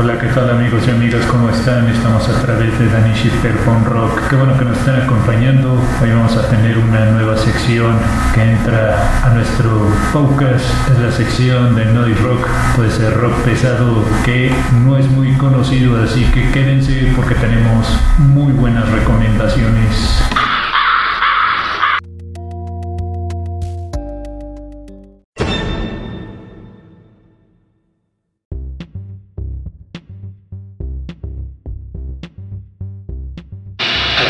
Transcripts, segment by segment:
Hola, ¿qué tal amigos y amigas? ¿Cómo están? Estamos a través de Danny Shifter Rock. Qué bueno que nos están acompañando. Hoy vamos a tener una nueva sección que entra a nuestro podcast. Es la sección de noise rock, puede ser rock pesado que no es muy conocido, así que quédense porque tenemos muy buenas recomendaciones.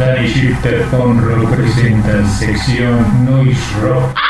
Danny Shifter presenta sección Noise Rock.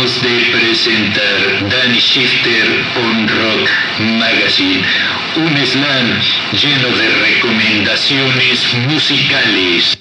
De presentar Danny Shifter on Rock Magazine, un slam lleno de recomendaciones musicales.